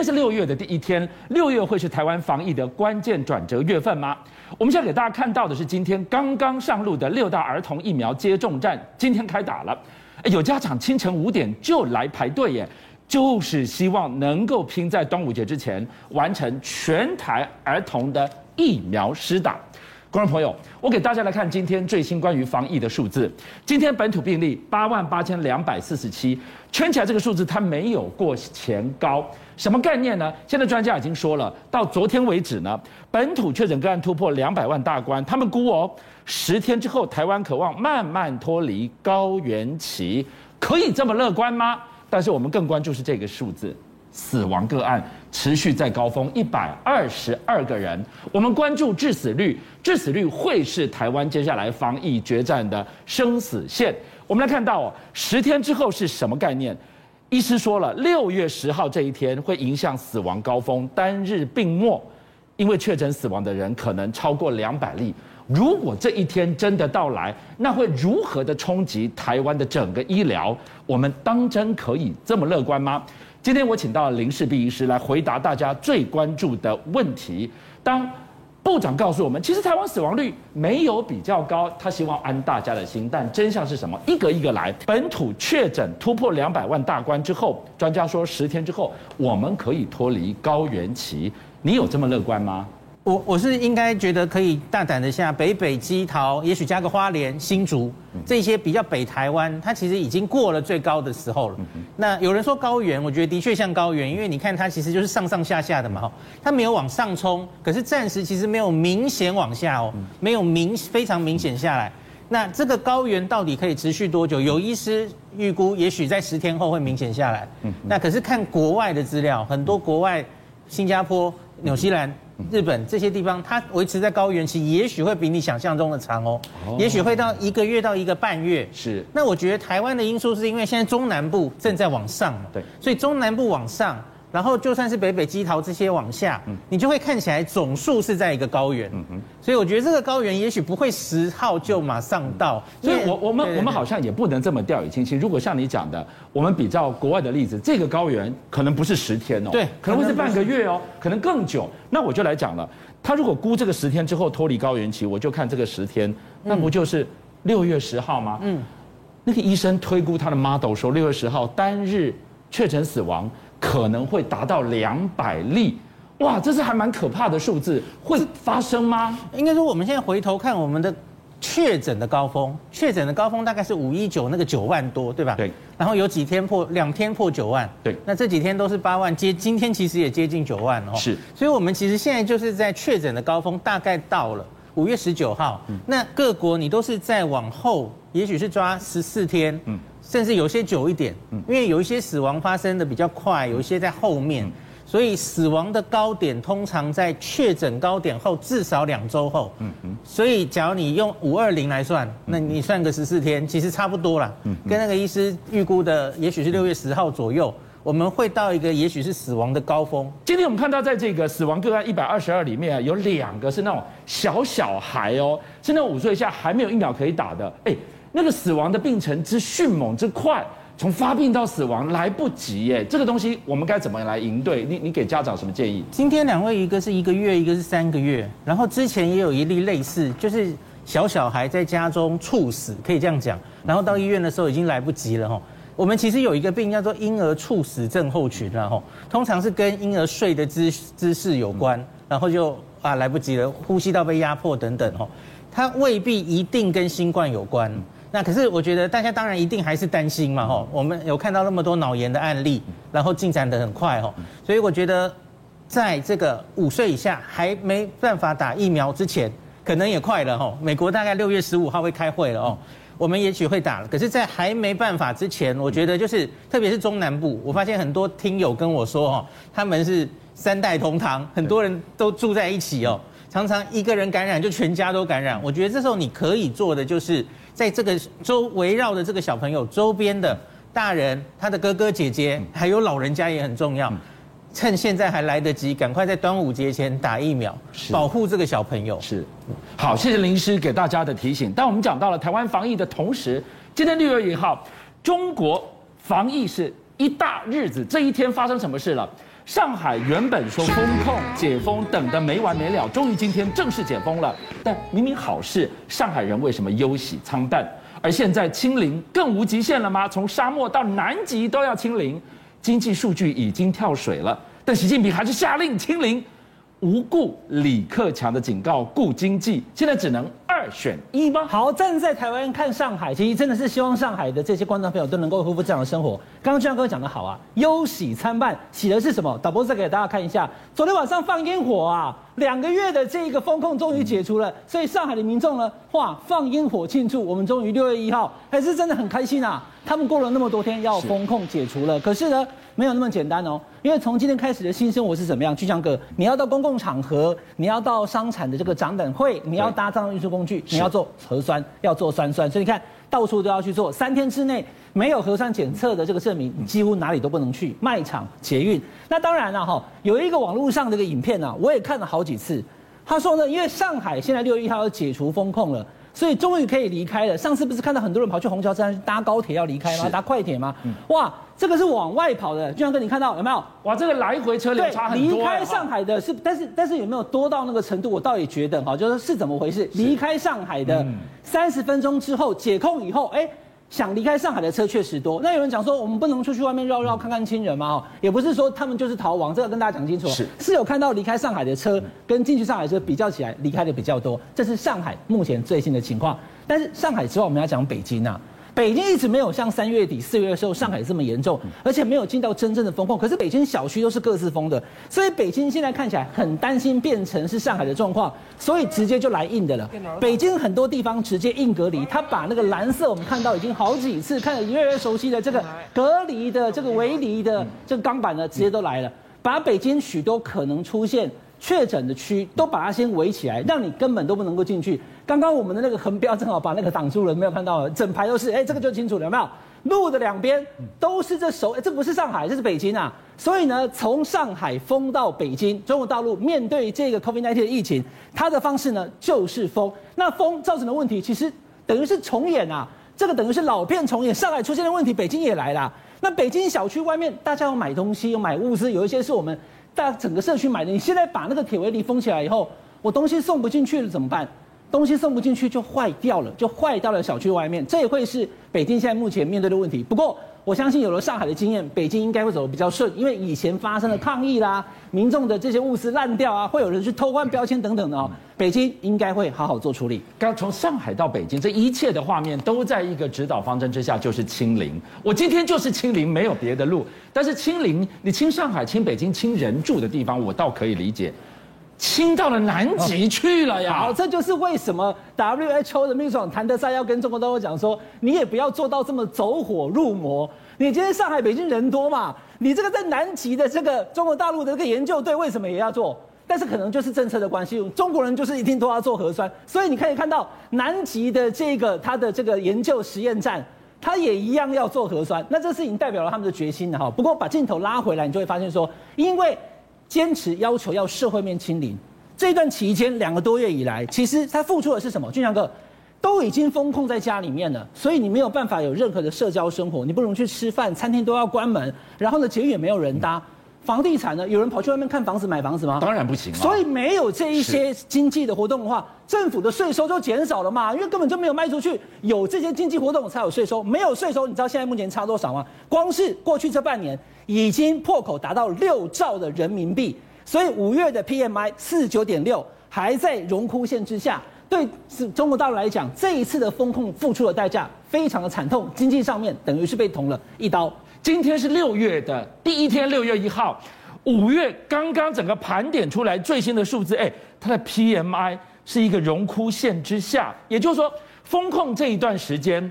天是六月的第一天，六月会是台湾防疫的关键转折月份吗？我们现在给大家看到的是今天刚刚上路的六大儿童疫苗接种站，今天开打了，有家长清晨五点就来排队耶，就是希望能够拼在端午节之前完成全台儿童的疫苗施打。观众朋友，我给大家来看今天最新关于防疫的数字。今天本土病例八万八千两百四十七，圈起来这个数字它没有过前高，什么概念呢？现在专家已经说了，到昨天为止呢，本土确诊个案突破两百万大关，他们估哦，十天之后台湾可望慢慢脱离高原期，可以这么乐观吗？但是我们更关注是这个数字。死亡个案持续在高峰，一百二十二个人。我们关注致死率，致死率会是台湾接下来防疫决战的生死线。我们来看到哦，十天之后是什么概念？医师说了，六月十号这一天会迎向死亡高峰，单日病末，因为确诊死亡的人可能超过两百例。如果这一天真的到来，那会如何的冲击台湾的整个医疗？我们当真可以这么乐观吗？今天我请到林氏璧医师来回答大家最关注的问题。当部长告诉我们，其实台湾死亡率没有比较高，他希望安大家的心。但真相是什么？一个一个来。本土确诊突破两百万大关之后，专家说十天之后我们可以脱离高原期。你有这么乐观吗？我我是应该觉得可以大胆的下北北基桃，也许加个花莲、新竹这些比较北台湾，它其实已经过了最高的时候了。那有人说高原，我觉得的确像高原，因为你看它其实就是上上下下的嘛，它没有往上冲，可是暂时其实没有明显往下哦，没有明非常明显下来。那这个高原到底可以持续多久？有医师预估，也许在十天后会明显下来。那可是看国外的资料，很多国外，新加坡、纽西兰。日本这些地方，它维持在高原期，也许会比你想象中的长哦，也许会到一个月到一个半月。是。那我觉得台湾的因素是因为现在中南部正在往上嘛，对，所以中南部往上，然后就算是北北基桃这些往下，你就会看起来总数是在一个高原。所以我觉得这个高原也许不会十号就马上到。所以我我们我们好像也不能这么掉以轻心。如果像你讲的，我们比较国外的例子，这个高原可能不是十天哦，对，可能会是半个月哦，可能更久。那我就来讲了，他如果估这个十天之后脱离高原期，我就看这个十天，那不就是六月十号吗？嗯，那个医生推估他的 model 说，六月十号单日确诊死亡可能会达到两百例，哇，这是还蛮可怕的数字，会发生吗？应该说，我们现在回头看我们的。确诊的高峰，确诊的高峰大概是五一九那个九万多，对吧？对。然后有几天破两天破九万，对。那这几天都是八万，接今天其实也接近九万哦。是。所以我们其实现在就是在确诊的高峰，大概到了五月十九号。嗯。那各国你都是在往后，也许是抓十四天，嗯，甚至有些久一点，嗯，因为有一些死亡发生的比较快，有一些在后面。嗯所以死亡的高点通常在确诊高点后至少两周后。嗯嗯。所以假如你用五二零来算，那你算个十四天，其实差不多啦。嗯。跟那个医师预估的，也许是六月十号左右，我们会到一个也许是死亡的高峰。今天我们看到，在这个死亡个案一百二十二里面，有两个是那种小小孩哦，是那五岁以下还没有疫苗可以打的。哎，那个死亡的病程之迅猛之快。从发病到死亡来不及耶，这个东西我们该怎么来应对？你你给家长什么建议？今天两位一个是一个月，一个是三个月，然后之前也有一例类似，就是小小孩在家中猝死，可以这样讲，然后到医院的时候已经来不及了哈。我们其实有一个病叫做婴儿猝死症候群，然后通常是跟婴儿睡的姿姿势有关，然后就啊来不及了，呼吸道被压迫等等哈，它未必一定跟新冠有关。那可是我觉得大家当然一定还是担心嘛吼，我们有看到那么多脑炎的案例，然后进展得很快吼，所以我觉得在这个五岁以下还没办法打疫苗之前，可能也快了吼。美国大概六月十五号会开会了哦，我们也许会打了。可是，在还没办法之前，我觉得就是特别是中南部，我发现很多听友跟我说哦，他们是三代同堂，很多人都住在一起哦，常常一个人感染就全家都感染。我觉得这时候你可以做的就是。在这个周围绕的这个小朋友周边的大人，他的哥哥姐姐，还有老人家也很重要。趁现在还来得及，赶快在端午节前打疫苗，保护这个小朋友。是，好，谢谢林医师给大家的提醒。当我们讲到了台湾防疫的同时，今天六月一号，中国防疫是一大日子。这一天发生什么事了？上海原本说封控解封等的没完没了，终于今天正式解封了。但明明好事，上海人为什么忧喜参半？而现在清零更无极限了吗？从沙漠到南极都要清零，经济数据已经跳水了，但习近平还是下令清零。无顾李克强的警告，顾经济，现在只能二选一吗？好，站在台湾看上海，其实真的是希望上海的这些观众朋友都能够恢复这样的生活。刚刚俊相哥讲得好啊，忧喜参半，喜的是什么？导播再给大家看一下，昨天晚上放烟火啊，两个月的这个风控终于解除了，所以上海的民众呢，哇，放烟火庆祝，我们终于六月一号，还是真的很开心啊。他们过了那么多天要封控解除了，可是呢？没有那么简单哦，因为从今天开始的新生活是怎么样？巨强哥，你要到公共场合，你要到商场的这个展览会，你要搭这样运输工具，你要做核酸，要做酸酸，所以你看到处都要去做。三天之内没有核酸检测的这个证明，你几乎哪里都不能去，卖场、捷运。那当然了哈，有一个网络上的一个影片呢，我也看了好几次。他说呢，因为上海现在六月一号要解除封控了。所以终于可以离开了。上次不是看到很多人跑去虹桥站搭高铁要离开吗？搭快铁吗？哇，这个是往外跑的。俊相哥，你看到有没有？哇，这个来回车流差很多。离开上海的是，但是但是有没有多到那个程度？我倒也觉得哈，就是是怎么回事？离开上海的三十分钟之后解控以后，哎。想离开上海的车确实多，那有人讲说我们不能出去外面绕绕看看亲人吗？哈，也不是说他们就是逃亡，这个跟大家讲清楚，是是有看到离开上海的车跟进去上海的车比较起来离开的比较多，这是上海目前最新的情况。但是上海之外，我们要讲北京啊。北京一直没有像三月底四月的时候上海这么严重，而且没有进到真正的封控。可是北京小区都是各自封的，所以北京现在看起来很担心变成是上海的状况，所以直接就来硬的了。北京很多地方直接硬隔离，他把那个蓝色我们看到已经好几次，看得越来越熟悉的这个隔离的这个围篱的这个钢板呢，直接都来了，把北京许多可能出现。确诊的区都把它先围起来，让你根本都不能够进去。刚刚我们的那个横标正好把那个挡住了，没有看到，整排都是。哎，这个就清楚了，有没有？路的两边都是这首，哎，这不是上海，这是北京啊。所以呢，从上海封到北京，中国大陆面对这个 COVID-19 的疫情，它的方式呢就是封。那封造成的问题，其实等于是重演啊。这个等于是老片重演，上海出现的问题，北京也来了。那北京小区外面，大家要买东西，要买物资，有一些是我们。大整个社区买的，你现在把那个铁围篱封起来以后，我东西送不进去了怎么办？东西送不进去就坏掉了，就坏到了小区外面，这也会是北京现在目前面对的问题。不过。我相信有了上海的经验，北京应该会走得比较顺，因为以前发生了抗议啦，民众的这些物资烂掉啊，会有人去偷换标签等等的哦，北京应该会好好做处理。刚从上海到北京，这一切的画面都在一个指导方针之下，就是清零。我今天就是清零，没有别的路。但是清零，你清上海、清北京、清人住的地方，我倒可以理解。清到了南极去了呀！好，这就是为什么 WHO 的秘书长谭德塞要跟中国大陆讲说，你也不要做到这么走火入魔。你今天上海、北京人多嘛？你这个在南极的这个中国大陆的这个研究队为什么也要做？但是可能就是政策的关系，中国人就是一定都要做核酸，所以你可以看到南极的这个他的这个研究实验站，他也一样要做核酸。那这事情代表了他们的决心的哈。不过把镜头拉回来，你就会发现说，因为。坚持要求要社会面清零，这段期间两个多月以来，其实他付出的是什么？俊强哥都已经封控在家里面了，所以你没有办法有任何的社交生活，你不能去吃饭，餐厅都要关门，然后呢，捷运也没有人搭，房地产呢，有人跑去外面看房子买房子吗？当然不行。所以没有这一些经济的活动的话，政府的税收就减少了嘛，因为根本就没有卖出去，有这些经济活动才有税收，没有税收，你知道现在目前差多少吗？光是过去这半年。已经破口达到六兆的人民币，所以五月的 PMI 四十九点六还在荣枯线之下。对是中国大陆来讲，这一次的风控付出的代价非常的惨痛，经济上面等于是被捅了一刀。今天是六月的第一天，六月一号，五月刚刚整个盘点出来最新的数字，哎，它的 PMI 是一个荣枯线之下，也就是说，风控这一段时间，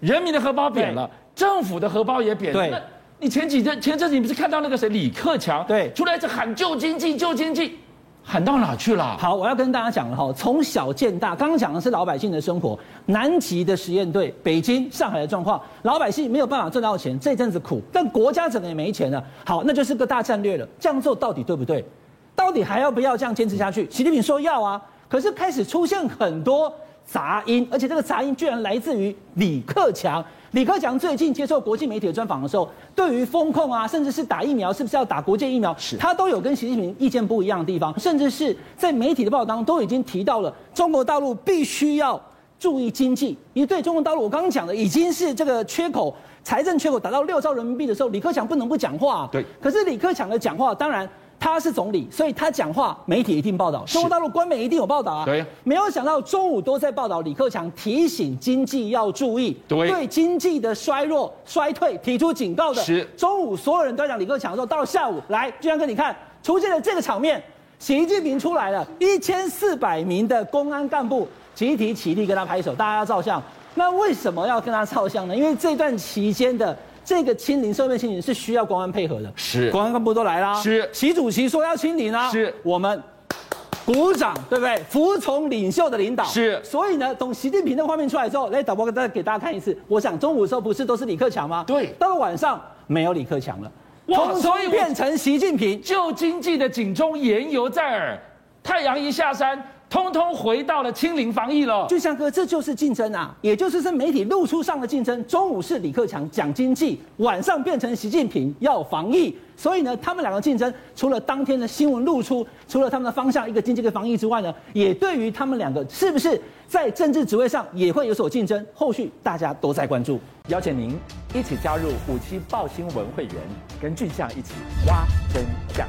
人民的荷包扁了，政府的荷包也扁了。对。你前几天前阵子你不是看到那个谁李克强对出来在喊救经济救经济，喊到哪去了？好，我要跟大家讲了哈，从小见大，刚刚讲的是老百姓的生活，南极的实验队，北京、上海的状况，老百姓没有办法赚到钱，这阵子苦，但国家整个也没钱了。好，那就是个大战略了，这样做到底对不对？到底还要不要这样坚持下去？习近平说要啊，可是开始出现很多杂音，而且这个杂音居然来自于李克强。李克强最近接受国际媒体的专访的时候，对于风控啊，甚至是打疫苗是不是要打国际疫苗，他都有跟习近平意见不一样的地方，甚至是在媒体的报道当中都已经提到了中国大陆必须要注意经济。因为对中国大陆，我刚刚讲的已经是这个缺口，财政缺口达到六兆人民币的时候，李克强不能不讲话。对，可是李克强的讲话当然。他是总理，所以他讲话媒体一定报道，中国大陆官媒一定有报道啊。对，没有想到中午都在报道李克强提醒经济要注意，对，对经济的衰弱衰退提出警告的。是，中午所有人都在讲李克强的时候，到了下午来，居然跟你看出现了这个场面，习近平出来了，一千四百名的公安干部集体起立跟他拍手，大家要照相。那为什么要跟他照相呢？因为这段期间的。这个清零，社会清零是需要公安配合的，是，公安干部都来啦，是，习主席说要清零啊，是，我们鼓掌，对不对？服从领袖的领导，是。所以呢，等习近平的画面出来之后，来导播再给大家看一次。我想中午的时候不是都是李克强吗？对。到了晚上没有李克强了，哇，所以变成习近平旧经济的警钟言犹在耳，太阳一下山。通通回到了清零防疫了，俊相哥，这就是竞争啊，也就是是媒体露出上的竞争。中午是李克强讲经济，晚上变成习近平要防疫，所以呢，他们两个竞争，除了当天的新闻露出，除了他们的方向一个经济跟防疫之外呢，也对于他们两个是不是在政治职位上也会有所竞争，后续大家都在关注。邀请您一起加入五七报新闻会员，跟俊相一起挖真相。